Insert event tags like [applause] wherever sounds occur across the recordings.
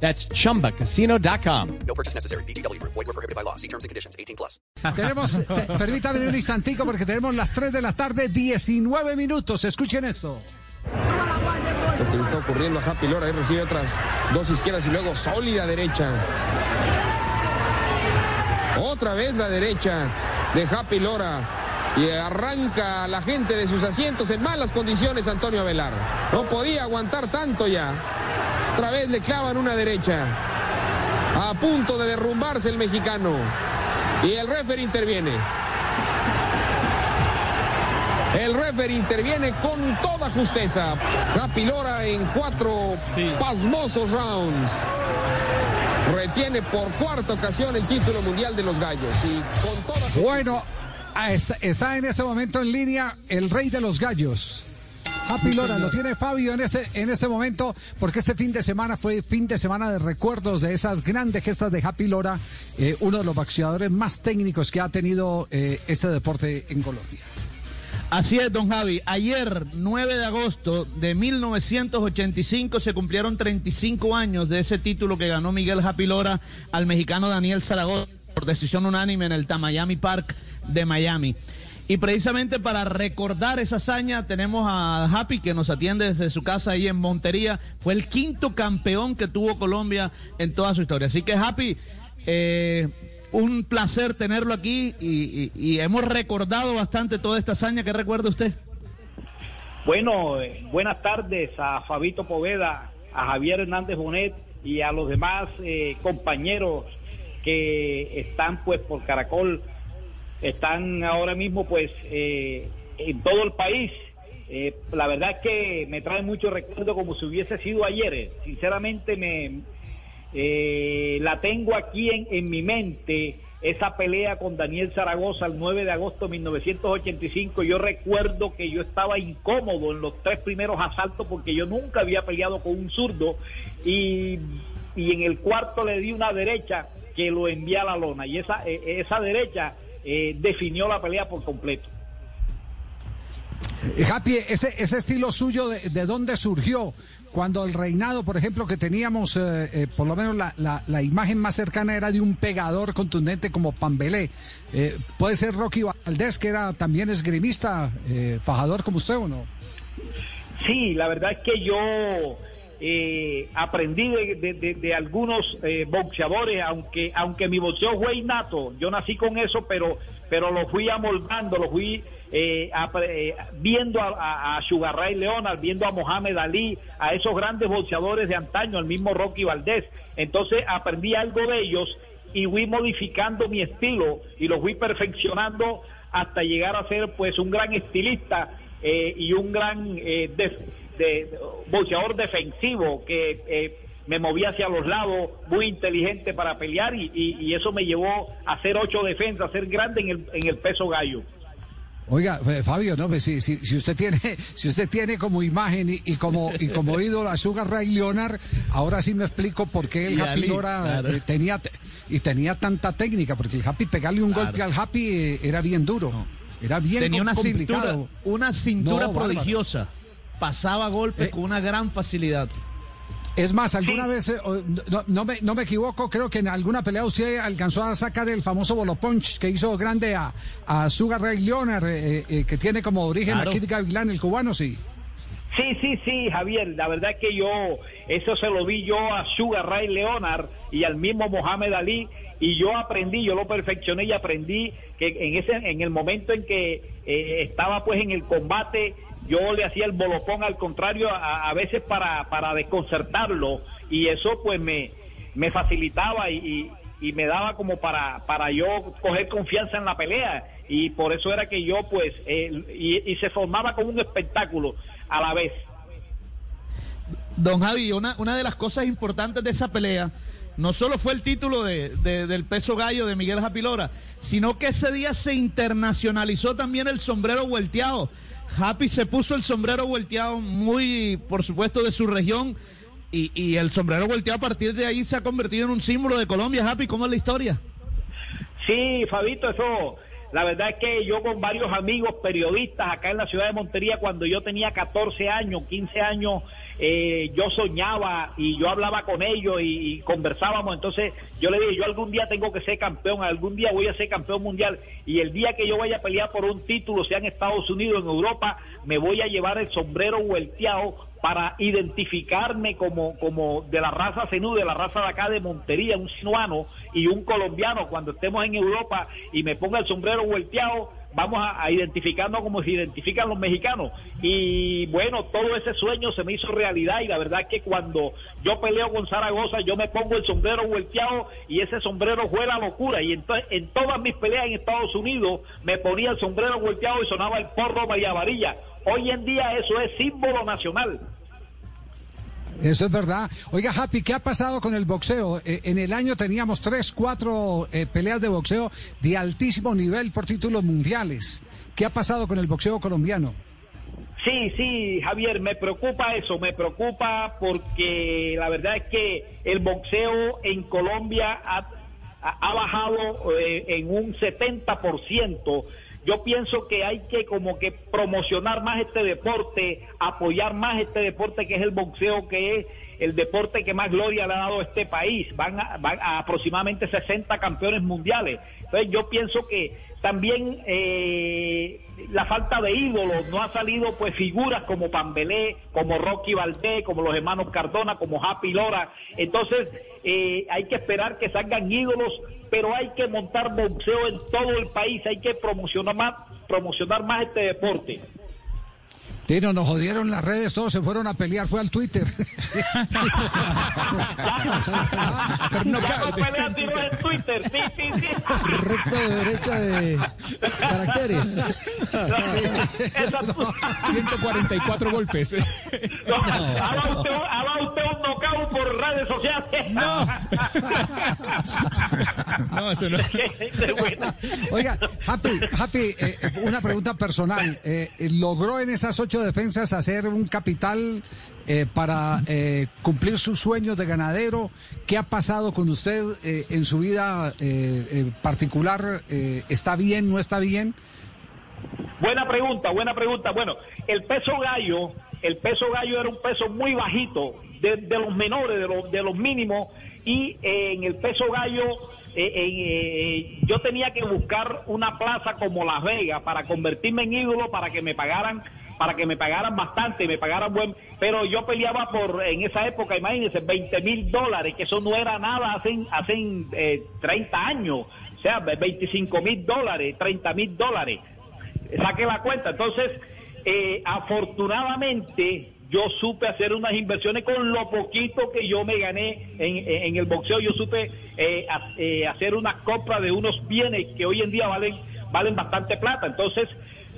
That's chumbacasino.com. No purchase necessary. BGW. Void were prohibited by law. See terms and conditions. 18 plus. Tenemos, [laughs] per- permítame un instantico porque tenemos las 3 de la tarde, 19 minutos. Escuchen esto. Lo que está ocurriendo a Happy Lora, ahí recibe otras dos izquierdas y luego sólida derecha. Otra vez la derecha de Happy Lora. Y arranca la gente de sus asientos en malas condiciones Antonio Avelar. No podía aguantar tanto ya. Otra vez le clavan una derecha. A punto de derrumbarse el mexicano. Y el referee interviene. El referee interviene con toda justeza. Happy Lora en cuatro pasmosos rounds. Retiene por cuarta ocasión el título mundial de los gallos. Y con toda Bueno, está, está en este momento en línea el rey de los gallos. Happy Lora, lo tiene Fabio en este, en este momento, porque este fin de semana fue fin de semana de recuerdos de esas grandes gestas de Happy Lora, eh, uno de los boxeadores más técnicos que ha tenido eh, este deporte en Colombia. Así es, don Javi. Ayer, 9 de agosto de 1985, se cumplieron 35 años de ese título que ganó Miguel Happy Lora al mexicano Daniel Zaragoza por decisión unánime en el Tamayami Park de Miami. Y precisamente para recordar esa hazaña tenemos a Happy que nos atiende desde su casa ahí en Montería. Fue el quinto campeón que tuvo Colombia en toda su historia. Así que Happy, eh, un placer tenerlo aquí y, hemos recordado bastante toda esta hazaña. ¿Qué recuerda usted? Bueno, eh, buenas tardes a Fabito Poveda, a Javier Hernández Bonet y a los demás eh, compañeros que están pues por Caracol, están ahora mismo pues eh, en todo el país. Eh, la verdad es que me trae mucho recuerdo como si hubiese sido ayer. eh. Sinceramente me eh, la tengo aquí en, en mi mente esa pelea con Daniel Zaragoza el 9 de agosto de 1985. Yo recuerdo que yo estaba incómodo en los tres primeros asaltos porque yo nunca había peleado con un zurdo y, y en el cuarto le di una derecha que lo envía a la lona y esa, eh, esa derecha eh, definió la pelea por completo. Eh, Happy, ese, ese estilo suyo, de, de dónde surgió? Cuando el reinado, por ejemplo, que teníamos, eh, eh, por lo menos la, la- la imagen más cercana era de un pegador contundente como Pambelé. Eh, ¿Puede ser Rocky Valdés, que era también esgrimista, eh, fajador como usted o no? Sí, la verdad es que yo eh, aprendí de, de- de- de algunos eh, boxeadores, aunque aunque mi boxeo fue innato, yo nací con eso, pero pero lo fui amoldando, lo fui eh, eh, viendo a, a, Sugar Ray Leonard, viendo a Mohamed Ali, a esos grandes boxeadores de antaño, al mismo Rocky Valdés. Entonces aprendí algo de ellos y fui modificando mi estilo y lo fui perfeccionando hasta llegar a ser pues un gran estilista eh, y un gran eh, def- de- boxeador defensivo que eh, me movía hacia los lados, muy inteligente para pelear y, y- y eso me llevó a hacer ocho defensas, a ser grande en el, en el peso gallo. Oiga, Fabio, no, pues si, si, si usted tiene, [laughs] si usted tiene como imagen y, y como y como ídolo a Sugar Ray Leonard, ahora sí me explico por qué el Y Happy Ali, Lora claro. eh, tenía te- y tenía tanta técnica, porque el Happy pegarle un golpe al Happy eh, era bien duro, era bien Tenía una complicado. cintura, una cintura No, bárbaro. Pasaba golpes Eh. con una gran facilidad. Es más, alguna Sí. vez, eh, no, no me, no me equivoco, creo que en alguna pelea usted alcanzó a sacar el famoso bolo punch que hizo grande a, a Sugar Ray Leonard, eh, eh, que tiene como origen Claro. a Kid Gavilán, el cubano, sí. Sí, sí, sí, Javier, la verdad es que yo, eso se lo vi yo a Sugar Ray Leonard y al mismo Mohamed Ali, y yo aprendí, yo lo perfeccioné y aprendí que en ese, en el momento en que eh, estaba pues en el combate, yo le hacía el bolopón al contrario, a, a veces para, para desconcertarlo, y eso pues me, me facilitaba y, y- y me daba como para, para yo coger confianza en la pelea y por eso era que yo pues eh, y, y se formaba como un espectáculo a la vez. Don Javi, una, una de las cosas importantes de esa pelea no solo fue el título de, de- del peso gallo de Miguel Japilora, sino que ese día se internacionalizó también el sombrero volteado. Happy se puso el sombrero volteado muy, por supuesto, de su región. Y, y el sombrero volteado a partir de ahí se ha convertido en un símbolo de Colombia. Happy, ¿cómo es la historia? Sí, Fabito, eso, la verdad es que yo con varios amigos periodistas acá en la ciudad de Montería, cuando yo tenía 14 años, 15 años, eh, yo soñaba y yo hablaba con ellos y, conversábamos, entonces yo le dije, yo algún día tengo que ser campeón, algún día voy a ser campeón mundial. Y el día que yo vaya a pelear por un título, sea en Estados Unidos, en Europa, me voy a llevar el sombrero vuelteado para identificarme como, como de la raza Zenú, de la raza de acá de Montería, un sinuano y un colombiano, cuando estemos en Europa y me ponga el sombrero volteado, vamos a, a identificarnos como se identifican los mexicanos. Y bueno, todo ese sueño se me hizo realidad y la verdad es que cuando yo peleo con Zaragoza, yo me pongo el sombrero volteado y ese sombrero fue la locura. Y entonces en todas mis peleas en Estados Unidos me ponía el sombrero volteado y sonaba el porro María Varilla. Hoy en día eso es símbolo nacional. Eso es verdad. Oiga, Happy, ¿qué ha pasado con el boxeo? Eh, en el año teníamos tres, cuatro eh, peleas de boxeo de altísimo nivel por títulos mundiales. ¿Qué ha pasado con el boxeo colombiano? Sí, sí, Javier, me preocupa eso, me preocupa porque la verdad es que el boxeo en Colombia ha, ha- bajado eh, en un 70%. Yo pienso que hay que como que promocionar más este deporte, apoyar más este deporte que es el boxeo, que es el deporte que más gloria le ha dado a este país. Van a, van a aproximadamente 60 campeones mundiales. Entonces yo pienso que también eh, la falta de ídolos, no ha salido pues figuras como Pambelé, como Rocky Valdés, como los hermanos Cardona, como Happy Lora. Entonces eh, hay que esperar que salgan ídolos, pero hay que montar boxeo en todo el país, hay que promocionar más, promocionar más este deporte. Tino, nos jodieron las redes, todos se fueron a pelear, fue al Twitter. [laughs] No [laughs] pelean tiros en Twitter, sí, sí, sí. Recto de derecha de caracteres. [laughs] Esa- 144 golpes. No, haga usted, redes sociales. No. [laughs] No, eso no. Oiga, Happy, Happy, eh, una pregunta personal. Eh, ¿Logró en esas ocho defensas hacer un capital eh, para eh, cumplir sus sueños de ganadero? ¿Qué ha pasado con usted eh, en su vida eh, eh, particular? Eh, ¿Está bien, no está bien? Buena pregunta, buena pregunta. Bueno, el peso gallo, el peso gallo era un peso muy bajito, de, los menores, de los, de los mínimos, y eh, en el peso gallo eh, eh, yo tenía que buscar una plaza como Las Vegas para convertirme en ídolo, para que me pagaran para que me pagaran bastante, me pagaran buen, pero yo peleaba por, en esa época, imagínense, 20 mil dólares, que eso no era nada hace, hace eh, 30 años, o sea, 25 mil dólares, 30 mil dólares saque la cuenta. Entonces, afortunadamente, yo supe hacer unas inversiones con lo poquito que yo me gané en, el boxeo. Yo supe eh, eh, hacer unas compras de unos bienes que hoy en día valen, valen bastante plata. Entonces,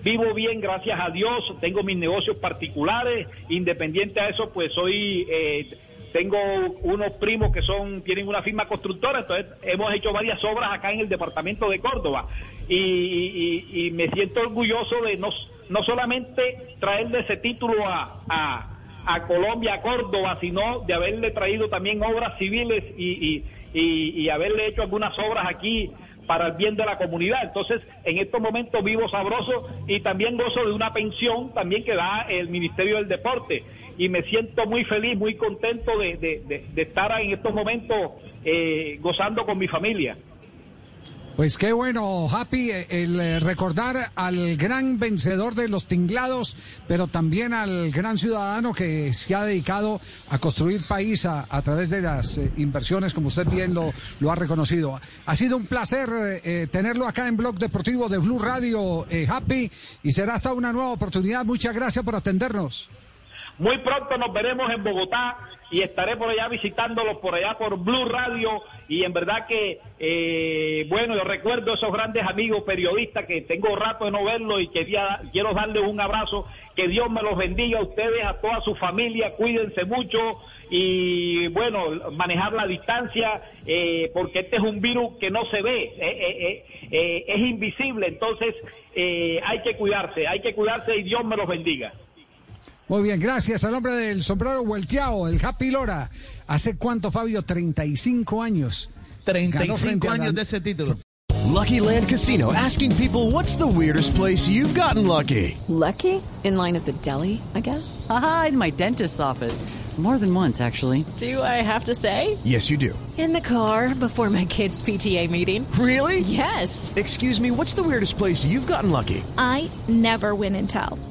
vivo bien, gracias a Dios. Tengo mis negocios particulares. Independiente a eso, pues soy... eh, tengo unos primos que son tienen una firma constructora, entonces hemos hecho varias obras acá en el departamento de Córdoba y- y me siento orgulloso de no, no solamente traerle ese título a, a, a Colombia, a Córdoba, sino de haberle traído también obras civiles y, y, y- y haberle hecho algunas obras aquí para el bien de la comunidad. Entonces, en estos momentos vivo sabroso y también gozo de una pensión también que da el Ministerio del Deporte. Y me siento muy feliz, muy contento de, de- de- de estar en estos momentos eh, gozando con mi familia. Pues qué bueno, Happy, eh, el eh, recordar al gran vencedor de los tinglados, pero también al gran ciudadano que se ha dedicado a construir país a, través de las eh, inversiones, como usted bien lo, ha reconocido. Ha sido un placer tenerlo acá en Blog Deportivo de Blue Radio, Happy, y será hasta una nueva oportunidad. Muchas gracias por atendernos. Muy pronto nos veremos en Bogotá y estaré por allá visitándolos por allá por Blue Radio. Y en verdad que eh, bueno yo recuerdo esos grandes amigos periodistas que tengo rato de no verlos y quería, quiero darles un abrazo. Que Dios me los bendiga a ustedes a toda su familia. Cuídense mucho y bueno, manejar la distancia, eh, porque este es un virus que no se ve, eh, eh, eh, es invisible, entonces eh, hay que cuidarse, hay que cuidarse y Dios me los bendiga. Muy bien, gracias al hombre del sombrero volteado, el Happy Lora. ¿Hace cuánto, Fabio? 35 años. Ganó 35 frente años de ese título. Lucky Land Casino asking people what's the weirdest place you've gotten lucky? Lucky? In line at the deli, I guess? Aha, in my dentist's office. More than once, actually. Do I have to say? Yes, you do. In the car before my kids' PTA meeting. Really? Yes. Excuse me, what's the weirdest place you've gotten lucky? I never win and tell.